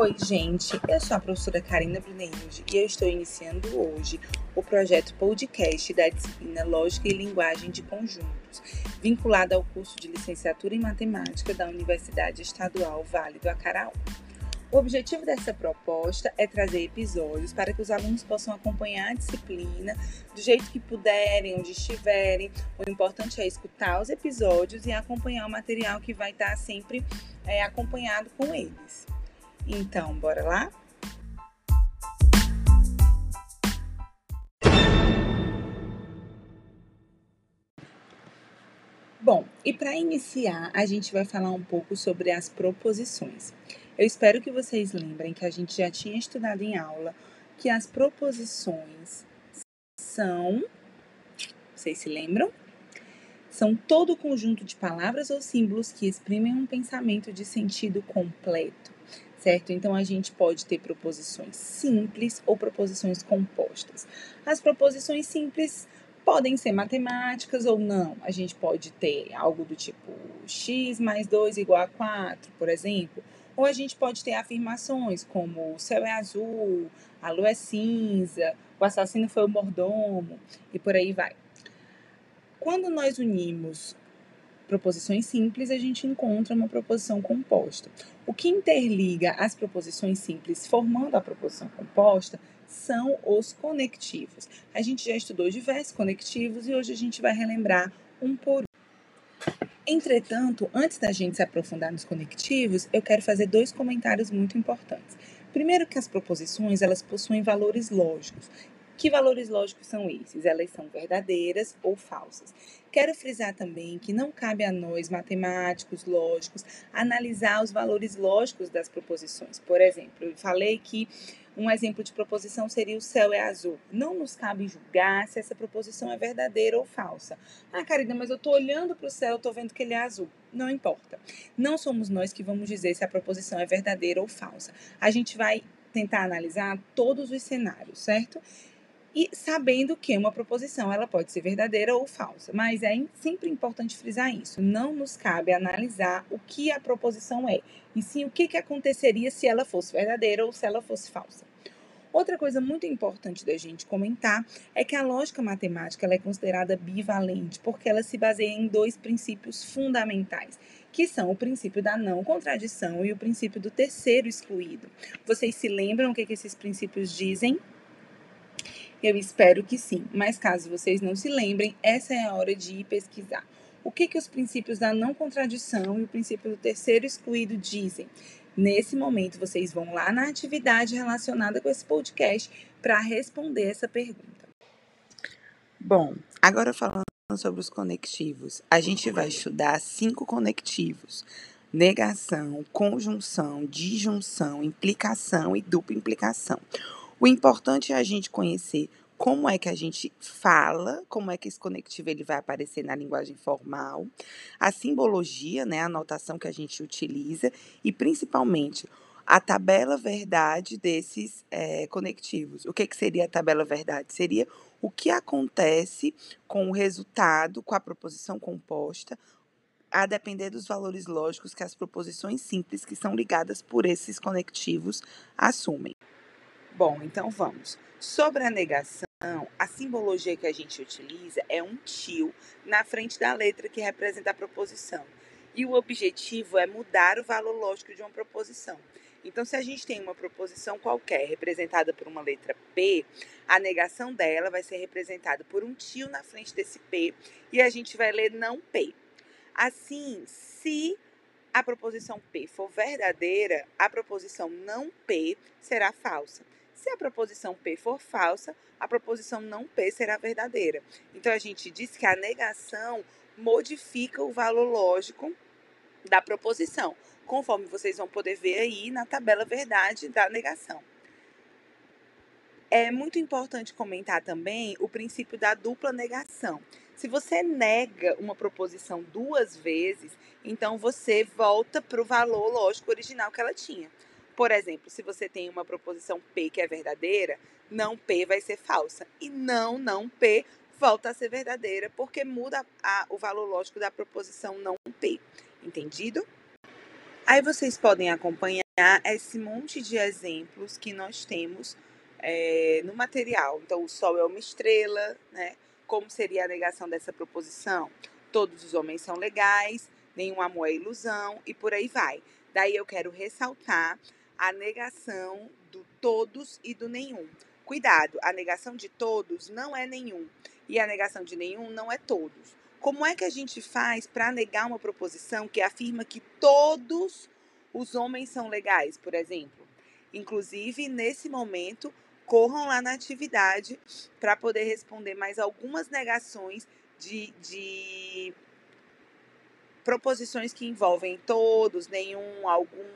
Oi, gente, eu sou a professora Karina Bruneilde e eu estou iniciando hoje o projeto podcast da disciplina Lógica e Linguagem de Conjuntos, vinculado ao curso de licenciatura em Matemática da Universidade Estadual Vale do Acaraú. O objetivo dessa proposta é trazer episódios para que os alunos possam acompanhar a disciplina do jeito que puderem, onde estiverem. O importante é escutar os episódios e acompanhar o material que vai estar sempre é, acompanhado com eles. Então, bora lá? Bom, e para iniciar, a gente vai falar um pouco sobre as proposições. Eu espero que vocês lembrem que a gente já tinha estudado em aula que as proposições são. Vocês se lembram? São todo o conjunto de palavras ou símbolos que exprimem um pensamento de sentido completo, certo? Então a gente pode ter proposições simples ou proposições compostas. As proposições simples podem ser matemáticas ou não. A gente pode ter algo do tipo x mais 2 igual a 4, por exemplo ou a gente pode ter afirmações como o céu é azul, a lua é cinza, o assassino foi o mordomo e por aí vai. Quando nós unimos proposições simples, a gente encontra uma proposição composta. O que interliga as proposições simples formando a proposição composta são os conectivos. A gente já estudou diversos conectivos e hoje a gente vai relembrar um por um. Entretanto, antes da gente se aprofundar nos conectivos, eu quero fazer dois comentários muito importantes. Primeiro que as proposições, elas possuem valores lógicos. Que valores lógicos são esses? Elas são verdadeiras ou falsas. Quero frisar também que não cabe a nós, matemáticos, lógicos, analisar os valores lógicos das proposições. Por exemplo, eu falei que um exemplo de proposição seria o céu é azul. Não nos cabe julgar se essa proposição é verdadeira ou falsa. Ah, Karina, mas eu estou olhando para o céu, estou vendo que ele é azul. Não importa. Não somos nós que vamos dizer se a proposição é verdadeira ou falsa. A gente vai tentar analisar todos os cenários, certo? E sabendo que uma proposição ela pode ser verdadeira ou falsa. Mas é sempre importante frisar isso. Não nos cabe analisar o que a proposição é, e sim o que, que aconteceria se ela fosse verdadeira ou se ela fosse falsa. Outra coisa muito importante da gente comentar é que a lógica matemática é considerada bivalente, porque ela se baseia em dois princípios fundamentais, que são o princípio da não contradição e o princípio do terceiro excluído. Vocês se lembram o que, que esses princípios dizem? Eu espero que sim, mas caso vocês não se lembrem, essa é a hora de ir pesquisar. O que, que os princípios da não contradição e o princípio do terceiro excluído dizem? Nesse momento, vocês vão lá na atividade relacionada com esse podcast para responder essa pergunta. Bom, agora falando sobre os conectivos, a gente vai estudar cinco conectivos: negação, conjunção, disjunção, implicação e dupla implicação. O importante é a gente conhecer como é que a gente fala, como é que esse conectivo ele vai aparecer na linguagem formal, a simbologia, né, a notação que a gente utiliza e principalmente a tabela verdade desses é, conectivos. O que, que seria a tabela verdade? Seria o que acontece com o resultado, com a proposição composta, a depender dos valores lógicos que as proposições simples que são ligadas por esses conectivos assumem. Bom, então vamos. Sobre a negação, a simbologia que a gente utiliza é um tio na frente da letra que representa a proposição. E o objetivo é mudar o valor lógico de uma proposição. Então, se a gente tem uma proposição qualquer representada por uma letra P, a negação dela vai ser representada por um tio na frente desse P e a gente vai ler não P. Assim, se a proposição P for verdadeira, a proposição não P será falsa. Se a proposição P for falsa, a proposição não P será verdadeira. Então a gente diz que a negação modifica o valor lógico da proposição, conforme vocês vão poder ver aí na tabela verdade da negação. É muito importante comentar também o princípio da dupla negação. Se você nega uma proposição duas vezes, então você volta para o valor lógico original que ela tinha. Por exemplo, se você tem uma proposição P que é verdadeira, não P vai ser falsa. E não, não P volta a ser verdadeira, porque muda a, o valor lógico da proposição não P. Entendido? Aí vocês podem acompanhar esse monte de exemplos que nós temos é, no material. Então, o Sol é uma estrela, né? Como seria a negação dessa proposição? Todos os homens são legais, nenhum amor é ilusão e por aí vai. Daí eu quero ressaltar a negação do todos e do nenhum. Cuidado, a negação de todos não é nenhum e a negação de nenhum não é todos. Como é que a gente faz para negar uma proposição que afirma que todos os homens são legais, por exemplo? Inclusive, nesse momento, corram lá na atividade para poder responder mais algumas negações de, de proposições que envolvem todos, nenhum, algum.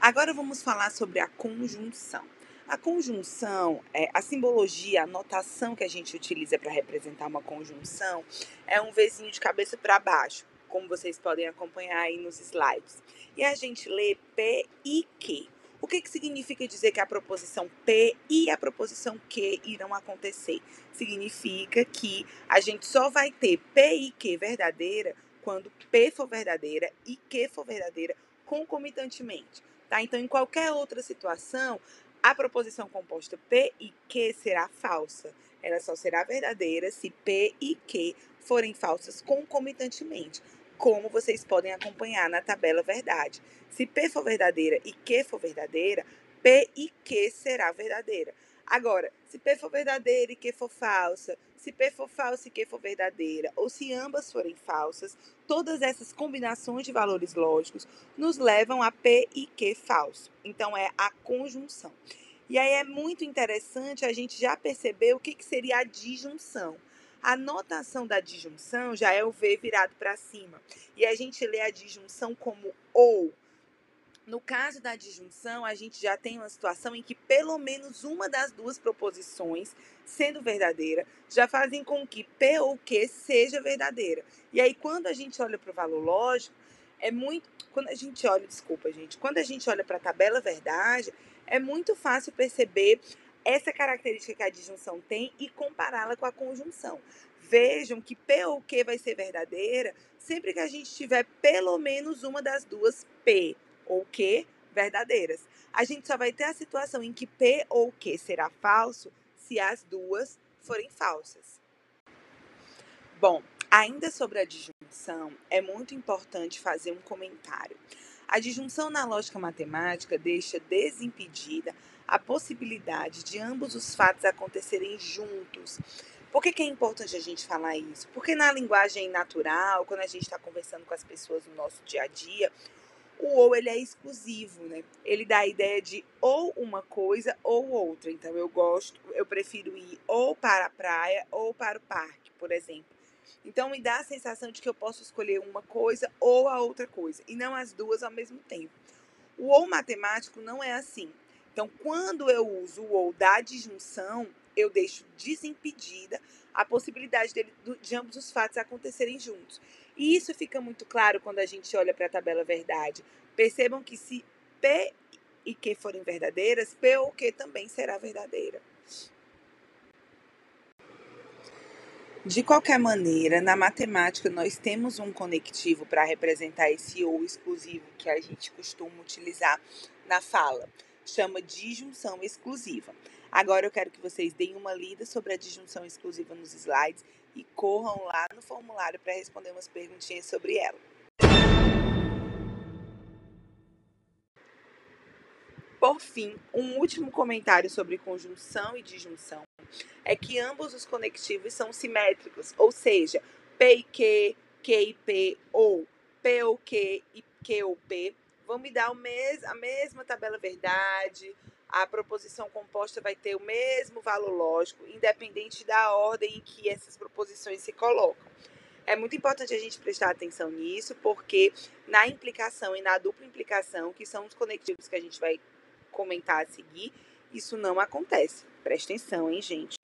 Agora vamos falar sobre a conjunção. A conjunção, é, a simbologia, a notação que a gente utiliza para representar uma conjunção é um Vzinho de cabeça para baixo como vocês podem acompanhar aí nos slides. E a gente lê P e Q. O que, que significa dizer que a proposição P e a proposição Q irão acontecer? Significa que a gente só vai ter P e Q verdadeira quando P for verdadeira e Q for verdadeira concomitantemente. Tá? Então, em qualquer outra situação, a proposição composta P e Q será falsa. Ela só será verdadeira se P e Q forem falsas concomitantemente como vocês podem acompanhar na tabela verdade. Se P for verdadeira e Q for verdadeira, P e Q será verdadeira. Agora, se P for verdadeira e Q for falsa, se P for falsa e Q for verdadeira, ou se ambas forem falsas, todas essas combinações de valores lógicos nos levam a P e Q falso. Então, é a conjunção. E aí é muito interessante a gente já perceber o que, que seria a disjunção. A notação da disjunção já é o V virado para cima. E a gente lê a disjunção como ou. No caso da disjunção, a gente já tem uma situação em que pelo menos uma das duas proposições, sendo verdadeira, já fazem com que P ou Q seja verdadeira. E aí, quando a gente olha para o valor lógico, é muito. Quando a gente olha, desculpa, gente, quando a gente olha para a tabela verdade, é muito fácil perceber essa característica que a disjunção tem e compará-la com a conjunção. Vejam que P ou Q vai ser verdadeira sempre que a gente tiver pelo menos uma das duas P ou Q verdadeiras. A gente só vai ter a situação em que P ou Q será falso se as duas forem falsas. Bom, ainda sobre a disjunção, é muito importante fazer um comentário. A disjunção na lógica matemática deixa desimpedida a possibilidade de ambos os fatos acontecerem juntos. Por que, que, é importante a gente falar isso? Porque na linguagem natural, quando a gente está conversando com as pessoas no nosso dia a dia, o ou ele é exclusivo, né? Ele dá a ideia de ou uma coisa ou outra. Então eu gosto, eu prefiro ir ou para a praia ou para o parque, por exemplo. Então me dá a sensação de que eu posso escolher uma coisa ou a outra coisa, e não as duas ao mesmo tempo. O ou matemático não é assim. Então, quando eu uso o ou da disjunção, eu deixo desimpedida a possibilidade dele, de ambos os fatos acontecerem juntos. E isso fica muito claro quando a gente olha para a tabela verdade. Percebam que se P e Q forem verdadeiras, P ou Q também será verdadeira. De qualquer maneira, na matemática nós temos um conectivo para representar esse ou exclusivo que a gente costuma utilizar na fala chama disjunção exclusiva. Agora eu quero que vocês deem uma lida sobre a disjunção exclusiva nos slides e corram lá no formulário para responder umas perguntinhas sobre ela. Por fim, um último comentário sobre conjunção e disjunção é que ambos os conectivos são simétricos, ou seja, P e Q, Q e P, ou P ou Q e Q ou P vão me dar mes a mesma tabela verdade, a proposição composta vai ter o mesmo valor lógico, independente da ordem em que essas proposições se colocam. É muito importante a gente prestar atenção nisso, porque na implicação e na dupla implicação, que são os conectivos que a gente vai comentar a seguir, isso não acontece. Presta atenção, hein, gente?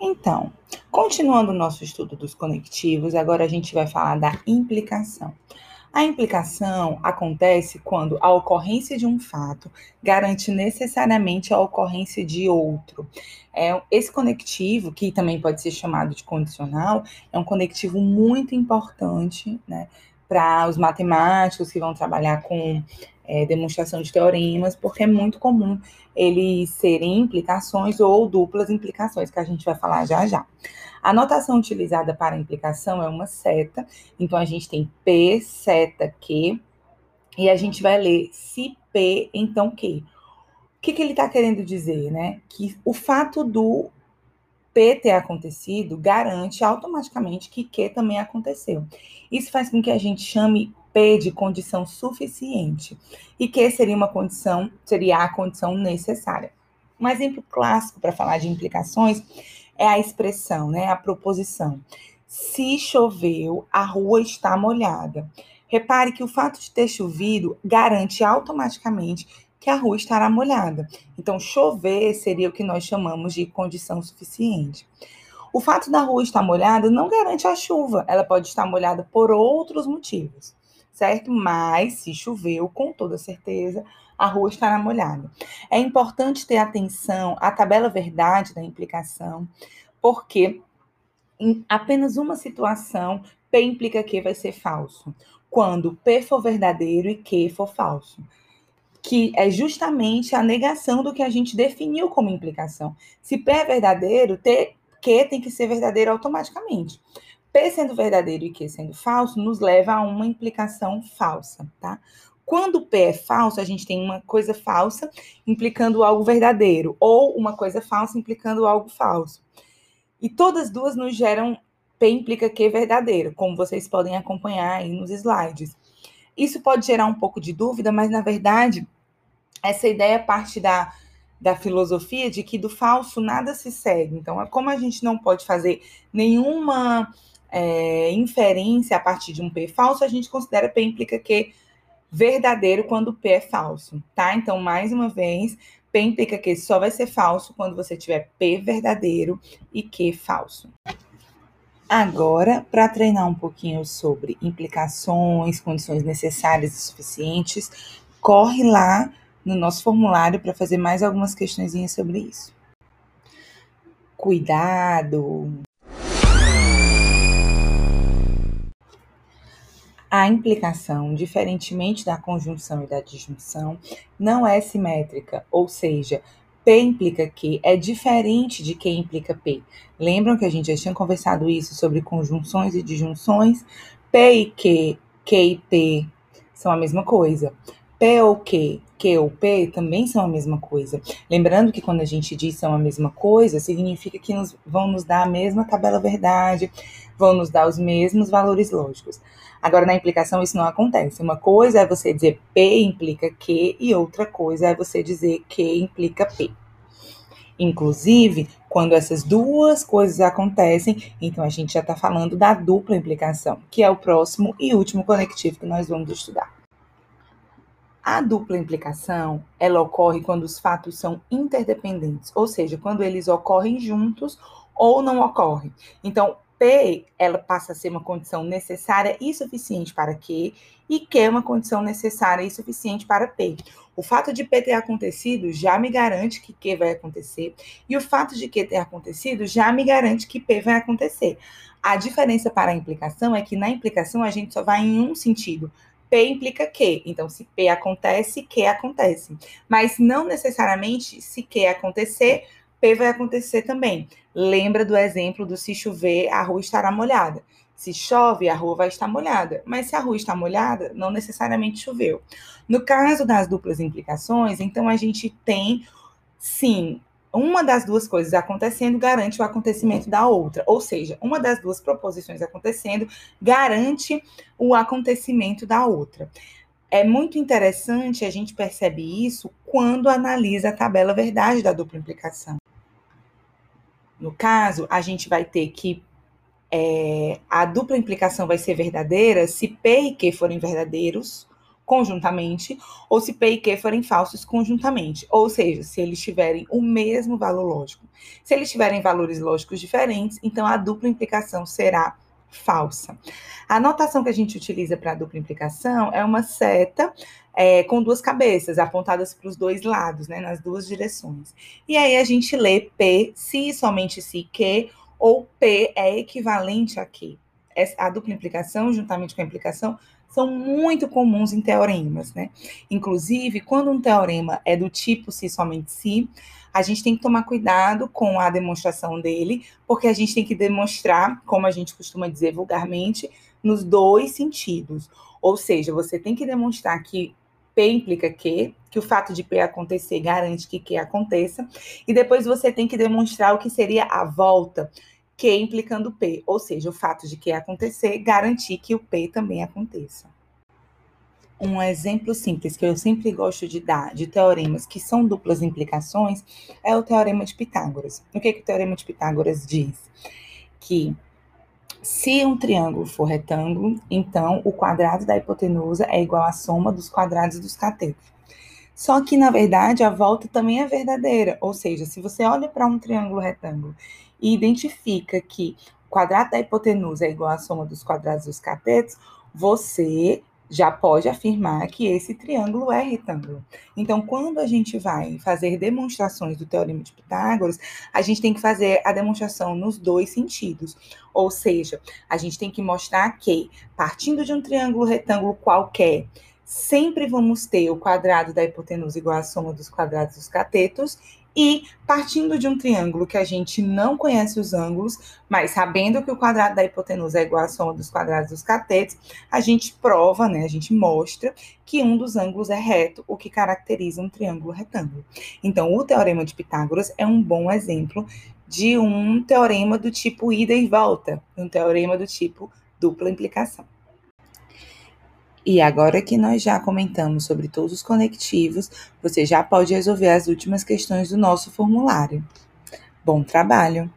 Então, continuando o nosso estudo dos conectivos, agora a gente vai falar da implicação. A implicação acontece quando a ocorrência de um fato garante necessariamente a ocorrência de outro. É, esse conectivo, que também pode ser chamado de condicional, é um conectivo muito importante né, para os matemáticos que vão trabalhar com é, demonstração de teoremas, porque é muito comum eles serem implicações ou duplas implicações, que a gente vai falar já já. A notação utilizada para implicação é uma seta, então a gente tem P, seta, Q, e a gente vai ler se P, então Q. O que, que ele está querendo dizer, né? Que o fato do P ter acontecido garante automaticamente que Q também aconteceu. Isso faz com que a gente chame P de condição suficiente e Q seria uma condição, seria a condição necessária. Um exemplo clássico para falar de implicações é a expressão, né? A proposição. Se choveu, a rua está molhada. Repare que o fato de ter chovido garante automaticamente que a rua estará molhada. Então, chover seria o que nós chamamos de condição suficiente. O fato da rua estar molhada não garante a chuva, ela pode estar molhada por outros motivos, certo? Mas se choveu, com toda certeza, a rua estará molhada. É importante ter atenção à tabela verdade da implicação, porque em apenas uma situação P implica que vai ser falso. Quando P for verdadeiro e Q for falso. Que é justamente a negação do que a gente definiu como implicação. Se P é verdadeiro, T, Q tem que ser verdadeiro automaticamente. P sendo verdadeiro e Q sendo falso nos leva a uma implicação falsa, tá? Quando P é falso, a gente tem uma coisa falsa implicando algo verdadeiro, ou uma coisa falsa implicando algo falso. E todas duas nos geram P implica Q verdadeiro, como vocês podem acompanhar aí nos slides. Isso pode gerar um pouco de dúvida, mas na verdade, essa ideia parte da, da filosofia de que do falso nada se segue. Então, é como a gente não pode fazer nenhuma é, inferência a partir de um P falso, a gente considera P implica Q verdadeiro quando P é falso, tá? Então, mais uma vez, P implica que só vai ser falso quando você tiver P verdadeiro e Q falso. Agora, para treinar um pouquinho sobre implicações, condições necessárias e suficientes, corre lá no nosso formulário para fazer mais algumas questões sobre isso. Cuidado, A implicação, diferentemente da conjunção e da disjunção, não é simétrica, ou seja, P implica Q é diferente de Q implica P. Lembram que a gente já tinha conversado isso sobre conjunções e disjunções? P e Q, Q e P são a mesma coisa. P ou Q, Q ou P também são a mesma coisa. Lembrando que quando a gente diz são a mesma coisa, significa que nos, vão nos dar a mesma tabela verdade, vão nos dar os mesmos valores lógicos. Agora, na implicação, isso não acontece. Uma coisa é você dizer P implica Q e outra coisa é você dizer Q implica P. Inclusive, quando essas duas coisas acontecem, então a gente já está falando da dupla implicação, que é o próximo e último conectivo que nós vamos estudar. A dupla implicação, ela ocorre quando os fatos são interdependentes, ou seja, quando eles ocorrem juntos ou não ocorrem. Então, P, ela passa a ser uma condição necessária e suficiente para Q, e Q é uma condição necessária e suficiente para P. O fato de P ter acontecido já me garante que Q vai acontecer, e o fato de Q ter acontecido já me garante que P vai acontecer. A diferença para a implicação é que na implicação a gente só vai em um sentido, P implica Q. Então, se P acontece, Q acontece. Mas não necessariamente, se Q acontecer, P vai acontecer também. Lembra do exemplo do se chover, a rua estará molhada. Se chove, a rua vai estar molhada. Mas se a rua está molhada, não necessariamente choveu. No caso das duplas implicações, então a gente tem, sim, uma das duas coisas acontecendo garante o acontecimento da outra. Ou seja, uma das duas proposições acontecendo garante o acontecimento da outra. É muito interessante, a gente percebe isso quando analisa a tabela verdade da dupla implicação. No caso, a gente vai ter que é, a dupla implicação vai ser verdadeira se P e Q forem verdadeiros conjuntamente, ou se P e Q forem falsos conjuntamente, ou seja, se eles tiverem o mesmo valor lógico. Se eles tiverem valores lógicos diferentes, então a dupla implicação será falsa. A notação que a gente utiliza para dupla implicação é uma seta é, com duas cabeças apontadas para os dois lados, né, nas duas direções. E aí a gente lê P se somente se que ou P é equivalente a que. A dupla implicação, juntamente com a implicação, são muito comuns em teoremas, né? Inclusive, quando um teorema é do tipo se somente se, a gente tem que tomar cuidado com a demonstração dele, porque a gente tem que demonstrar, como a gente costuma dizer vulgarmente, nos dois sentidos. Ou seja, você tem que demonstrar que P implica que, que o fato de P acontecer garante que Q aconteça, e depois você tem que demonstrar o que seria a volta, Q implicando P, ou seja, o fato de Q acontecer garantir que o P também aconteça. Um exemplo simples que eu sempre gosto de dar de teoremas que são duplas implicações é o teorema de Pitágoras. O que, que o teorema de Pitágoras diz? Que se um triângulo for retângulo, então o quadrado da hipotenusa é igual à soma dos quadrados dos catetos. Só que, na verdade, a volta também é verdadeira. Ou seja, se você olha para um triângulo retângulo e identifica que o quadrado da hipotenusa é igual à soma dos quadrados dos catetos, você já pode afirmar que esse triângulo é retângulo. Então, quando a gente vai fazer demonstrações do teorema de Pitágoras, a gente tem que fazer a demonstração nos dois sentidos. Ou seja, a gente tem que mostrar que, partindo de um triângulo retângulo qualquer, sempre vamos ter o quadrado da hipotenusa igual à soma dos quadrados dos catetos e partindo de um triângulo que a gente não conhece os ângulos, mas sabendo que o quadrado da hipotenusa é igual à soma dos quadrados dos catetos, a gente prova, né, a gente mostra que um dos ângulos é reto, o que caracteriza um triângulo retângulo. Então, o teorema de Pitágoras é um bom exemplo de um teorema do tipo ida e volta, um teorema do tipo dupla implicação. E agora que nós já comentamos sobre todos os conectivos, você já pode resolver as últimas questões do nosso formulário. Bom trabalho!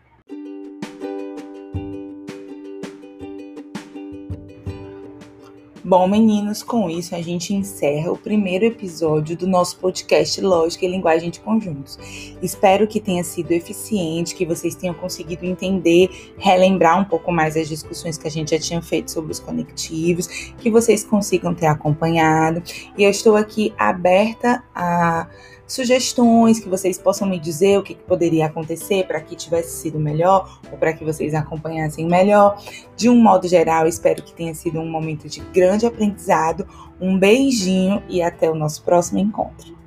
Bom, meninos, com isso a gente encerra o primeiro episódio do nosso podcast Lógica e Linguagem de Conjuntos. Espero que tenha sido eficiente, que vocês tenham conseguido entender, relembrar um pouco mais as discussões que a gente já tinha feito sobre os conectivos, que vocês consigam ter acompanhado. E eu estou aqui aberta a sugestões, que vocês possam me dizer o que, que poderia acontecer para que tivesse sido melhor ou para que vocês acompanhassem melhor. De um modo geral, espero que tenha sido um momento de grande aprendizado. Um beijinho e até o nosso próximo encontro.